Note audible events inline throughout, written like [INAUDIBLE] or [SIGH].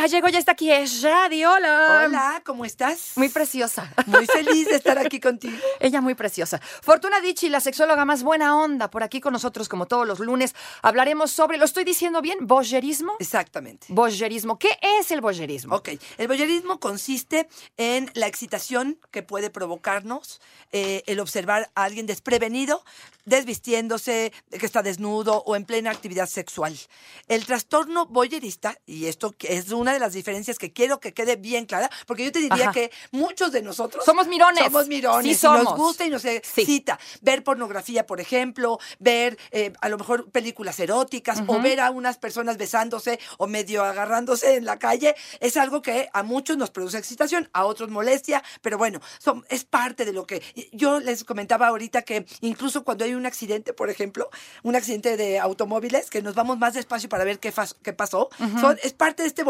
Ya llegó, ya está aquí, es Radio. Hola. Hola, ¿cómo estás? Muy preciosa. Muy feliz de estar aquí contigo. [LAUGHS] Ella muy preciosa. Fortuna Dichi, la sexóloga más buena onda, por aquí con nosotros como todos los lunes. Hablaremos sobre, ¿lo estoy diciendo bien? ¿Boyerismo? Exactamente. Boyerismo. ¿Qué es el boyerismo? Ok, el voyerismo consiste en la excitación que puede provocarnos eh, el observar a alguien desprevenido, desvistiéndose, que está desnudo o en plena actividad sexual. El trastorno boyerista, y esto es una de las diferencias que quiero que quede bien clara, porque yo te diría Ajá. que muchos de nosotros Somos mirones. Somos mirones. Sí y somos. nos gusta y nos excita ver pornografía, por ejemplo, ver eh, a lo mejor películas eróticas o ver a unas personas besándose o medio agarrándose en la calle. Es algo que a muchos nos produce excitación, a otros molestia, pero bueno, son, es parte de lo que yo les comentaba ahorita que incluso cuando hay un accidente, por ejemplo, un accidente de automóviles, que nos vamos más despacio para ver qué, qué pasó, son, es parte de este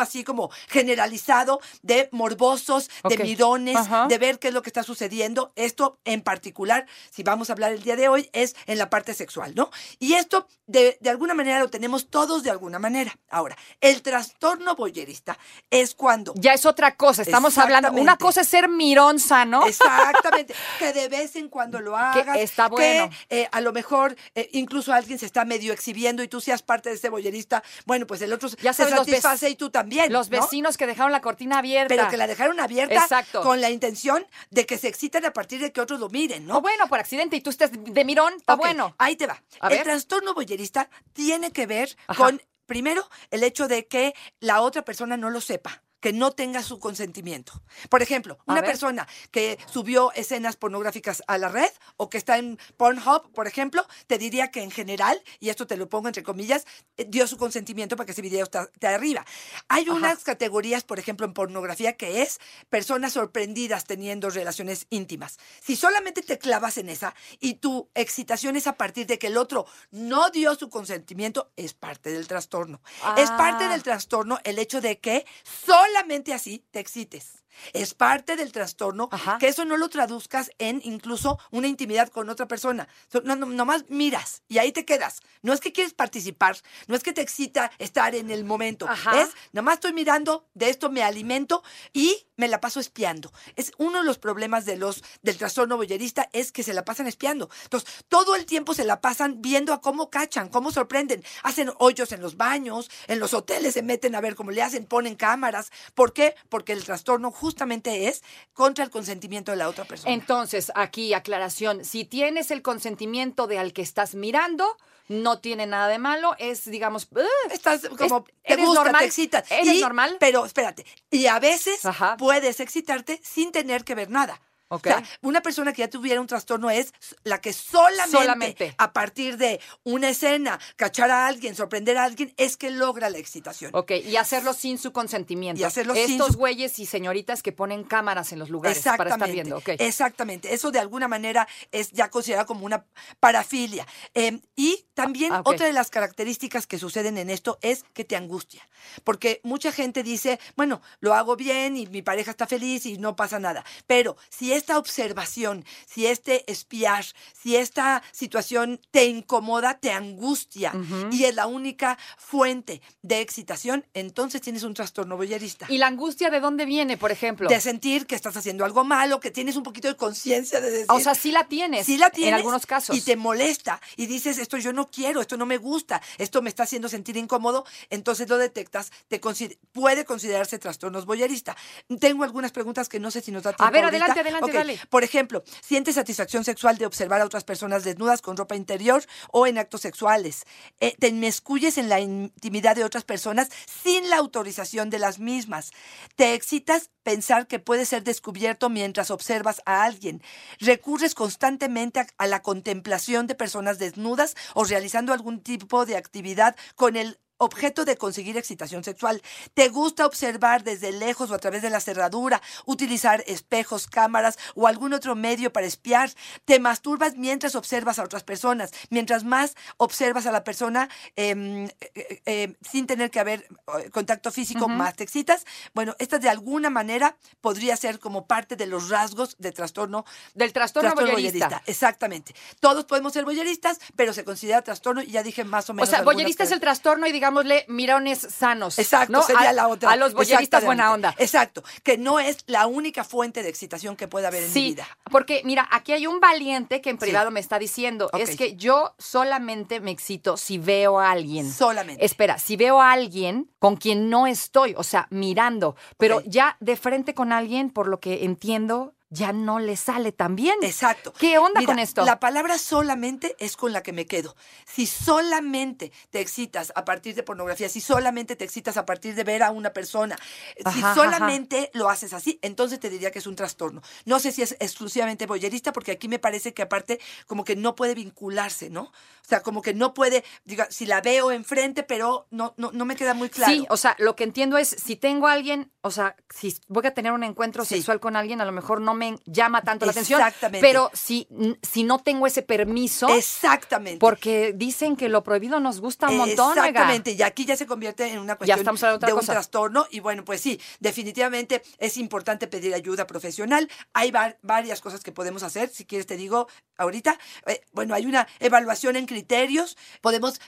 así como generalizado de morbosos, de mirones, Ajá. de ver qué es lo que está sucediendo. Esto en particular, si vamos a hablar el día de hoy, es en la parte sexual, ¿no? Y esto de, de alguna manera lo tenemos todos de alguna manera. Ahora, el trastorno boyerista es cuando... Ya es otra cosa, estamos hablando. Una cosa es ser mirón sano. Exactamente, [LAUGHS] que de vez en cuando lo hagas. está bueno. Que eh, a lo mejor eh, incluso alguien se está medio exhibiendo y tú seas parte de ese boyerista. Bueno, pues el otro Ya se satisface y tú también. Los ¿no? vecinos que dejaron la cortina abierta. Pero que la dejaron abierta Exacto. con la intención de que se exciten a partir de que otros lo miren, ¿no? O bueno, por accidente y tú estés de mirón, está bueno. Ahí te va. A el ver. trastorno boyerista tiene que ver Ajá. con, primero, el hecho de que la otra persona no lo sepa que no tenga su consentimiento. Por ejemplo, A una ver. persona que subió escenas pornográficas a la red o que está en Pornhub, por ejemplo, te diría que en general, y esto te lo pongo entre comillas, eh, dio su consentimiento para que ese video esté arriba. Hay Ajá. unas categorías, por ejemplo, en pornografía que es personas sorprendidas teniendo relaciones íntimas. Si solamente te clavas en esa y tu excitación es a partir de que el otro no dio su consentimiento, es parte del trastorno. Es parte Ah. del trastorno el hecho de que solamente así te excites. Es parte del trastorno Ajá. que eso no lo traduzcas en incluso una intimidad con otra persona. So- No, no, nomás miras y ahí te quedas. No es que quieres participar, no es que te excita estar en el momento. Ajá. Es, nomás estoy mirando, de esto me alimento y me la paso espiando. Es uno de los problemas de los, del trastorno boyerista es que se la pasan espiando. Entonces, todo el tiempo se la pasan viendo a cómo cachan, cómo sorprenden. Hacen hoyos en los baños, en los hoteles se meten a ver cómo le hacen, ponen cámaras. ¿Por qué? Porque el trastorno justamente es contra el consentimiento de la otra persona. Entonces, aquí aclaración, si tienes el consentimiento de al que estás mirando, no tiene nada de malo, es digamos. Estás como, Es- te ¿eres gusta, normal? te excita. ¿Eres Y- normal? Pero espérate, y a veces Ajá. puedes excitarte sin tener que ver nada. O sea, una persona que ya tuviera un trastorno es la que solamente, Solamente. a partir de una escena, cachar a alguien, sorprender a alguien, es que logra la excitación. Ok, y hacerlo sin su consentimiento. Y hacerlo sin Estos su- güeyes y señoritas que ponen cámaras en los lugares para estar viendo. ok. Exactamente. Eso de alguna manera es ya considerado como una parafilia. Eh, y también Ah, otra de las características que suceden en esto es que te angustia. Porque mucha gente dice, bueno, lo hago bien y mi pareja está feliz y no pasa nada. Pero si esta observación, si este espiar, si esta situación te incomoda, te angustia y es la única fuente de excitación, entonces tienes un trastorno boyerista. ¿Y la angustia de dónde viene, por ejemplo? de sentir que estás haciendo algo malo, que tienes un poquito de conciencia de decir. o sea, sí la tienes. sí la tienes. En algunos casos. Y te molesta. Y dices, esto yo no quiero, esto no me gusta, esto me está haciendo sentir incómodo. Entonces lo detectas, te consider- puede considerarse trastornos boyerista. Tengo algunas preguntas que no sé si nos da tiempo. ver, ahorita. adelante, adelante, Por ejemplo, ¿sientes satisfacción sexual de observar a otras personas desnudas con ropa interior o en actos sexuales? Eh, ¿Te inmiscuyes en la intimidad de otras personas sin la autorización de las mismas? ¿Te excitas pensar que puede ser descubierto mientras observas a alguien? ¿Recurres constantemente a, a la contemplación de personas desnudas o realizando algún tipo de actividad con el objeto de conseguir excitación sexual. Te gusta observar desde lejos o a través de la cerradura, utilizar espejos, cámaras o algún otro medio para espiar. Te masturbas mientras observas a otras personas. Mientras más observas a la persona em, eh, eh, sin tener que haber contacto físico, más te excitas. Bueno, esta de alguna manera podría ser como parte de los rasgos de trastorno. Del trastorno, boyerista. Exactamente. Todos podemos ser boyeristas, pero se considera trastorno y ya dije más o menos. O sea, boyerista es el trastorno y digámosle mirones sanos. Exacto, ¿no? sería a, la otra. A los boyeristas buena onda. Exacto, que no es la única fuente de excitación que puede haber en sí, mi vida. porque mira, aquí hay un valiente que en Sí. privado me está diciendo, es que yo solamente me excito si veo a alguien. Solamente. Espera, si veo a alguien con quien no estoy, o sea, mirando, pero ya de frente con alguien, por lo que entiendo, ya no le sale tan bien. Exacto. ¿Qué onda Mira, con esto? La palabra solamente es con la que me quedo. Si solamente te excitas a partir de pornografía, si solamente te excitas a partir de ver a una persona, Ajá, si ajá. solamente lo haces así, entonces te diría que es un trastorno. No sé si es exclusivamente boyerista, porque aquí me parece que aparte como que no puede vincularse, ¿no? O sea, como que no puede, diga, si la veo enfrente, pero no, no, no me queda muy claro. Sí, o sea, lo que entiendo es, si tengo a alguien, o sea, si voy a tener un encuentro Sí. sexual con alguien, a lo mejor no me llama tanto la atención. Exactamente. Pero si, si no tengo ese permiso, Exactamente. porque dicen que lo prohibido nos gusta un montón, oiga. Exactamente, y aquí ya se convierte en una cuestión de un cosa. trastorno y bueno, pues sí, definitivamente es importante pedir ayuda profesional. Hay va- varias cosas que podemos hacer, si quieres te digo ahorita. Eh, bueno, hay una evaluación en criterios, podemos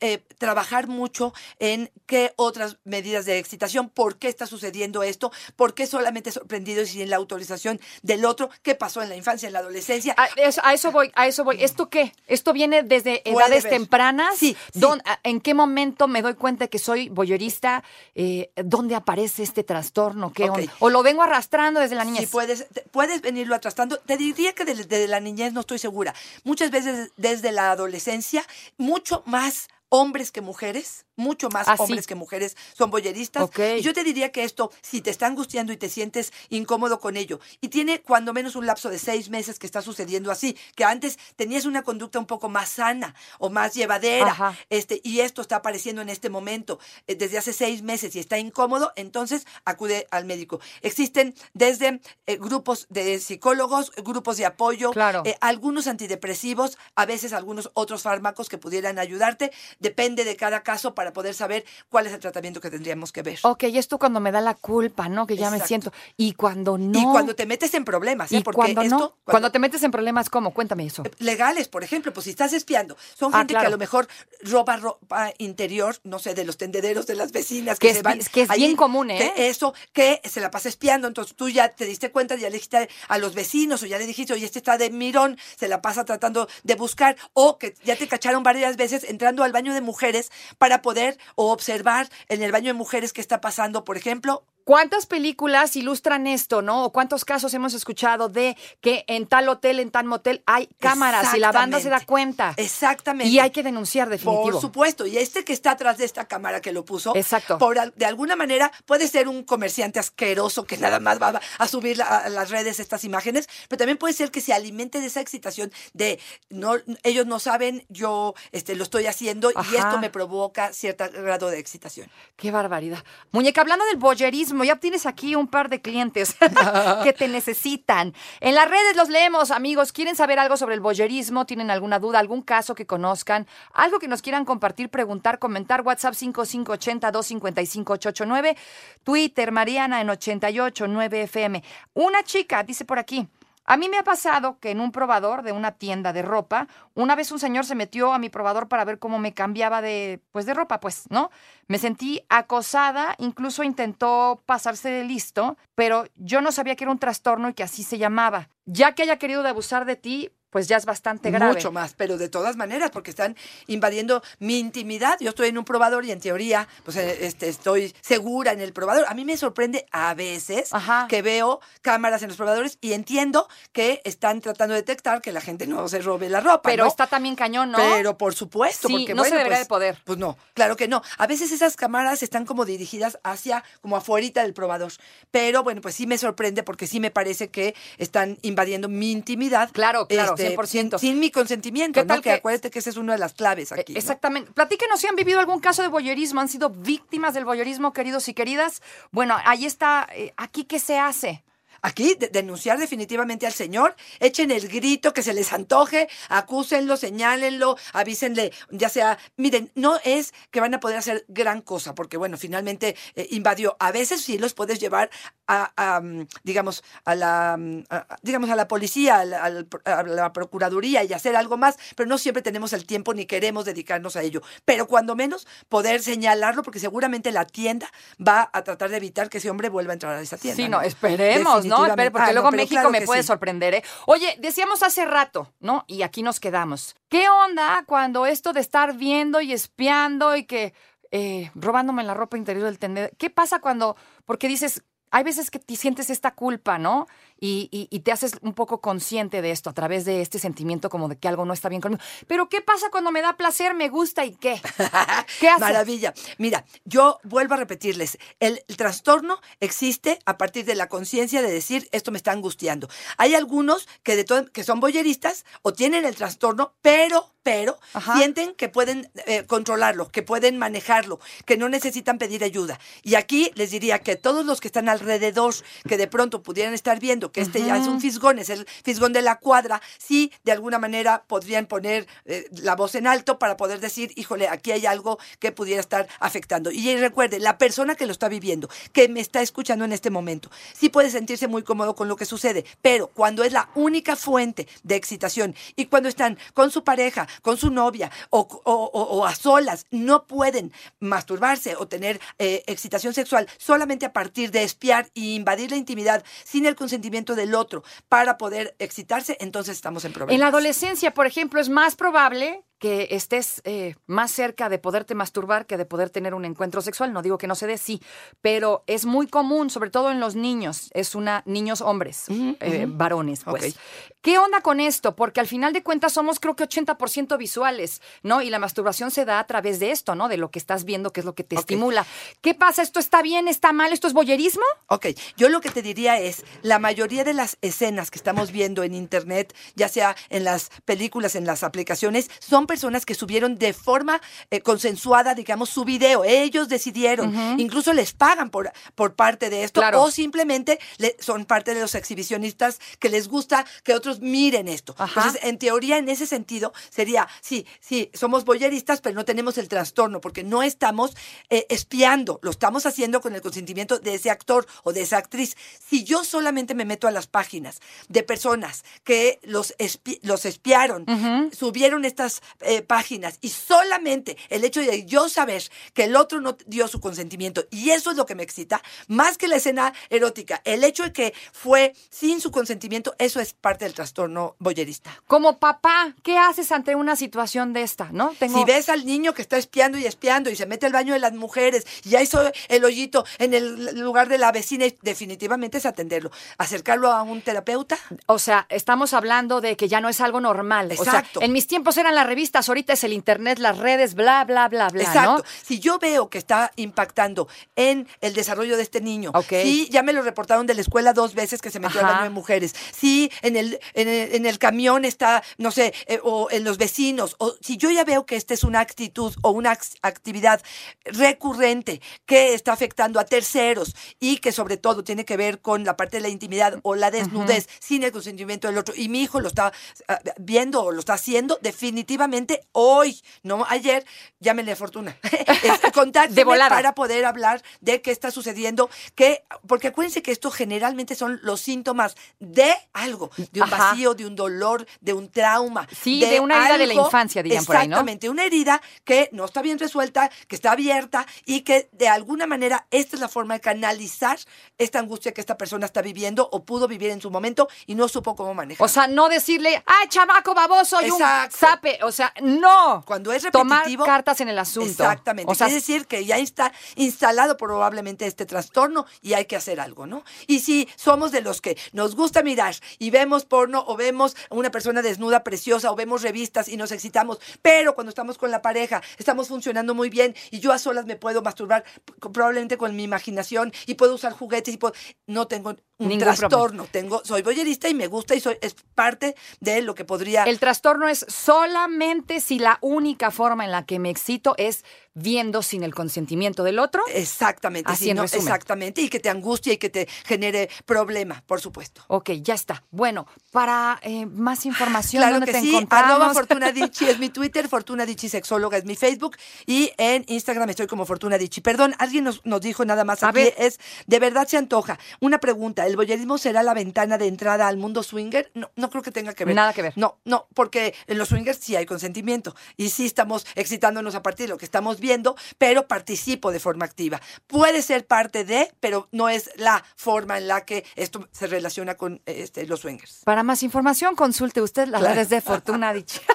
eh, trabajar mucho en qué otras medidas de excitación, por qué está sucediendo esto, por qué solamente sorprendido y sin la autorización del otro, qué pasó en la infancia, en la adolescencia. A eso, a eso voy, a eso voy. ¿Esto qué? ¿Esto viene desde edades ver. tempranas? Sí, sí. ¿Dón- a- ¿En qué momento me doy cuenta que soy boyerista? Eh, ¿Dónde aparece este trastorno? ¿Qué Ok. onda? ¿O lo vengo arrastrando desde la niñez? Si puedes, puedes venirlo atrastando. Te diría que desde, desde la niñez no estoy segura. Muchas veces desde la adolescencia, mucho más hombres que mujeres, mucho más Ah, sí. hombres que mujeres son boyeristas. Y yo te diría que esto, si te está angustiando y te sientes incómodo con ello, y tiene cuando menos un lapso de seis meses que está sucediendo así, que antes tenías una conducta un poco más sana o más llevadera, Ajá. este, y esto está apareciendo en este momento eh, desde hace seis meses y está incómodo, entonces acude al médico. Existen desde eh, grupos de psicólogos, grupos de apoyo, Claro. eh, algunos antidepresivos, a veces algunos otros fármacos que pudieran ayudarte. Depende de cada caso para poder saber cuál es el tratamiento que tendríamos que ver. Ok, y esto cuando me da la culpa, ¿no? Que ya me siento. Y cuando no. Y cuando te metes en problemas, ¿eh? Y porque cuando esto, no. Cuando, te metes en problemas, ¿cómo? Cuéntame eso. legales, por ejemplo, pues si estás espiando, son Ah, gente que a lo mejor roba ropa interior, no sé, de los tendederos de las vecinas que, Que se es van que es allí, bien común, ¿eh? Que eso, que se la pasa espiando, entonces tú ya te diste cuenta, ya le dijiste a los vecinos o ya le dijiste, oye, este está de mirón, se la pasa tratando de buscar, o que ya te cacharon varias veces entrando al de mujeres para poder o observar en el baño de mujeres qué está pasando, por ejemplo, ¿Cuántas películas ilustran esto, no? ¿O cuántos casos hemos escuchado de que en tal hotel, en tal motel hay cámaras y la banda se da cuenta? Exactamente. Y hay que denunciar definitivo. Por supuesto, y este que está atrás de esta cámara que lo puso, Exacto. por de alguna manera puede ser un comerciante asqueroso que nada más va a subir la- a las redes estas imágenes, pero también puede ser que se alimente de esa excitación de no ellos no saben, yo este lo estoy haciendo y esto me provoca cierto grado de excitación. Qué barbaridad. Muñeca, hablando del boyerismo, ya tienes aquí un par de clientes [LAUGHS] que te necesitan. En las redes los leemos, amigos. ¿Quieren saber algo sobre el boyerismo? ¿Tienen alguna duda, algún caso que conozcan? Algo que nos quieran compartir, preguntar, comentar. WhatsApp 5580-255-889. Twitter, Mariana en 889 FM. Una chica, dice por aquí. A mí me ha pasado que en un probador de una tienda de ropa, una vez un señor se metió a mi probador para ver cómo me cambiaba de, pues, de ropa, pues, ¿no? Me sentí acosada, incluso intentó pasarse de listo, pero yo no sabía que era un trastorno y que así se llamaba. Ya que haya querido abusar de ti, pues ya es bastante grave. Mucho más, pero de todas maneras, porque están invadiendo mi intimidad. Yo estoy en un probador y en teoría, pues eh, este, estoy segura en el probador. A mí me sorprende a veces Ajá. que veo cámaras en los probadores y entiendo que están tratando de detectar que la gente no se robe la ropa. Pero ¿no? está también cañón, ¿no? Pero por supuesto, Sí, porque no se debería pues, de poder. Pues no, claro que no. A veces esas cámaras están como dirigidas hacia, como afuerita del probador. Pero bueno, pues sí me sorprende porque sí me parece que están invadiendo mi intimidad. Claro, claro, este, 100%. Sin, sin mi consentimiento, ¿Qué ¿no? tal Que que- acuérdate que esa es una de las claves aquí. Eh, ¿no? Exactamente. Platíquenos si han vivido algún caso de voyerismo, han sido víctimas del voyerismo, queridos y queridas. Bueno, ahí está, eh, aquí qué se hace. Aquí, de- denunciar definitivamente al señor, echen el grito que se les antoje, acúsenlo, señálenlo, avísenle, ya sea, miren, no es que van a poder hacer gran cosa, porque bueno, finalmente eh, invadió. A veces sí los puedes llevar a, a, mm, digamos, a la, mm, a- digamos, a la policía, a la procuraduría y hacer algo más, pero no siempre tenemos el tiempo ni queremos dedicarnos a ello. Pero cuando menos poder señalarlo, porque seguramente la tienda va a tratar de evitar que ese hombre vuelva a entrar a esa tienda. Sí, no, esperemos, ¿no? Porque Ah, luego México claro me puede sí. sorprender, ¿eh? Oye, decíamos hace rato, ¿no? Y aquí nos quedamos. ¿Qué onda cuando esto de estar viendo y espiando y que eh, robándome la ropa interior del tendedero? ¿Qué pasa cuando, porque dices, hay veces que te sientes esta culpa, ¿no? Y, y- y te haces un poco consciente de esto a través de este sentimiento como de que algo no está bien conmigo. Pero ¿qué pasa cuando me da placer, me gusta y qué? [LAUGHS] ¿Qué haces? Maravilla. Mira, yo vuelvo a repetirles, el, el trastorno existe a partir de la conciencia de decir esto me está angustiando. Hay algunos que de todo, que son boyeristas o tienen el trastorno, pero, pero Ajá. sienten que pueden eh, controlarlo, que pueden manejarlo, que no necesitan pedir ayuda. Y aquí les diría que todos los que están alrededor, que de pronto pudieran estar viendo que este ya es un fisgón, es el fisgón de la cuadra, sí, de alguna manera podrían poner eh, la voz en alto para poder decir, híjole, aquí hay algo que pudiera estar afectando. Y recuerde, la persona que lo está viviendo, que me está escuchando en este momento, sí puede sentirse muy cómodo con lo que sucede, pero cuando es la única fuente de excitación y cuando están con su pareja, con su novia o, o- o- a solas, no pueden masturbarse o tener eh, excitación sexual solamente a partir de espiar y invadir la intimidad sin el consentimiento del otro para poder excitarse, entonces estamos en problemas. En la adolescencia, por ejemplo, es más probable que estés eh, más cerca de poderte masturbar que de poder tener un encuentro sexual. No digo que no se dé, sí, pero es muy común, sobre todo en los niños. Es una niños hombres, eh, varones, pues. ¿Qué onda con esto? Porque al final de cuentas somos creo que 80% visuales, ¿no? Y la masturbación se da a través de esto, ¿no? De lo que estás viendo, que es lo que te estimula. ¿Qué pasa? ¿Esto está bien? ¿Está mal? ¿Esto es boyerismo? Ok, yo lo que te diría es, la mayoría de las escenas que estamos viendo en Internet, ya sea en las películas, en las aplicaciones, son personas que subieron de forma eh, consensuada, digamos, su video. Ellos decidieron, incluso les pagan por, por parte de esto, Claro. o simplemente le- son parte de los exhibicionistas que les gusta que otros miren esto. Ajá. Entonces, en teoría, en ese sentido, sería, sí, sí, somos boyeristas, pero no tenemos el trastorno, porque no estamos eh, espiando, lo estamos haciendo con el consentimiento de ese actor o de esa actriz. Si yo solamente me meto a las páginas de personas que los, espi- los espiaron, subieron estas eh, páginas y solamente el hecho de yo saber que el otro no dio su consentimiento y eso es lo que me excita, más que la escena erótica, el hecho de que fue sin su consentimiento, eso es parte del trastorno boyerista. Como papá, ¿qué haces ante una situación de esta? ¿No? Tengo... Si ves al niño que está espiando y espiando y se mete al baño de las mujeres y ya hizo el hoyito en el lugar de la vecina, definitivamente es atenderlo. Acercarlo a un terapeuta. O sea, estamos hablando de que ya no es algo normal. O Exacto. sea, en mis tiempos eran las revistas, ahorita es el internet, las redes, bla, bla, bla, bla, Exacto. ¿no? Si yo veo que está impactando en el desarrollo de este niño, Ok. sí, ya me lo reportaron de la escuela dos veces que se metió al Ajá. baño de mujeres, sí, en el, en el, en el camión está, no sé, eh, o en los vecinos, o si yo ya veo que esta es una actitud o una ac- actividad recurrente que está afectando a terceros y que sobre todo tiene que ver con la parte de la intimidad o la desnudez sin el consentimiento del otro, y mi hijo lo está ah, viendo o lo está haciendo, definitivamente hoy, no ayer, llámenle a Fortuna. [LAUGHS] Es- contáctenme De volada. para poder hablar de qué está sucediendo, que, porque acuérdense que esto generalmente son los síntomas de algo, de un Ajá. vacío, de un dolor, de un trauma. Sí, de una herida de la infancia, dirían por ahí, ¿no? Exactamente, una herida que no está bien resuelta, que está abierta y que de alguna manera esta es la forma de canalizar esta angustia que esta persona está viviendo o pudo vivir en su momento y no supo cómo manejar. O sea, no decirle, ay, chamaco baboso y un Exacto. zape. O sea, sea, no. Cuando es Tomar repetitivo. cartas en el asunto. Exactamente. O sea, Quiere decir que ya está instalado probablemente este trastorno y hay que hacer algo, ¿no? Y si somos de los que nos gusta mirar y vemos porno o vemos una persona desnuda preciosa o vemos revistas y nos excitamos, pero cuando estamos con la pareja estamos funcionando muy bien y yo a solas me puedo masturbar probablemente con mi imaginación y puedo usar juguetes y puedo, no tengo un Ningún trastorno, tengo soy boyerista y me gusta y soy es parte de lo que podría El trastorno es solamente si la única forma en la que me excito es viendo sin el consentimiento del otro. Exactamente, Así no, exactamente, y que te angustie y que te genere problema, por supuesto. Ok, ya está. Bueno, para eh, más información, Claro ¿dónde que te sí, encontramos? arroba Fortuna Dicci es mi Twitter, Fortuna Dicci Sexóloga es mi Facebook y en Instagram estoy como Fortuna Dicci. Perdón, alguien nos, nos dijo nada más A aquí, ver. es, de verdad se antoja. Una pregunta, ¿el boyerismo será la ventana de entrada al mundo swinger? No, no creo que tenga que ver. Nada que ver. No, no, porque en los swingers sí hay consentimiento y sí estamos excitándonos a partir de lo que estamos viendo, pero participo de forma activa. Puede ser parte de, pero no es la forma en la que esto se relaciona con este, los swingers. Para más información, consulte usted las Claro. redes de Fortuna Dicci. [LAUGHS]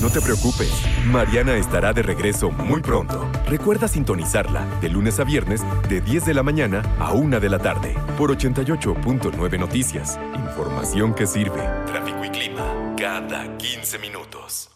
No te preocupes, Mariana estará de regreso muy pronto. Recuerda sintonizarla de lunes a viernes de 10 de la mañana a 1 de la tarde por 88.9 Noticias. Información que sirve. Tráfico y clima cada 15 minutos.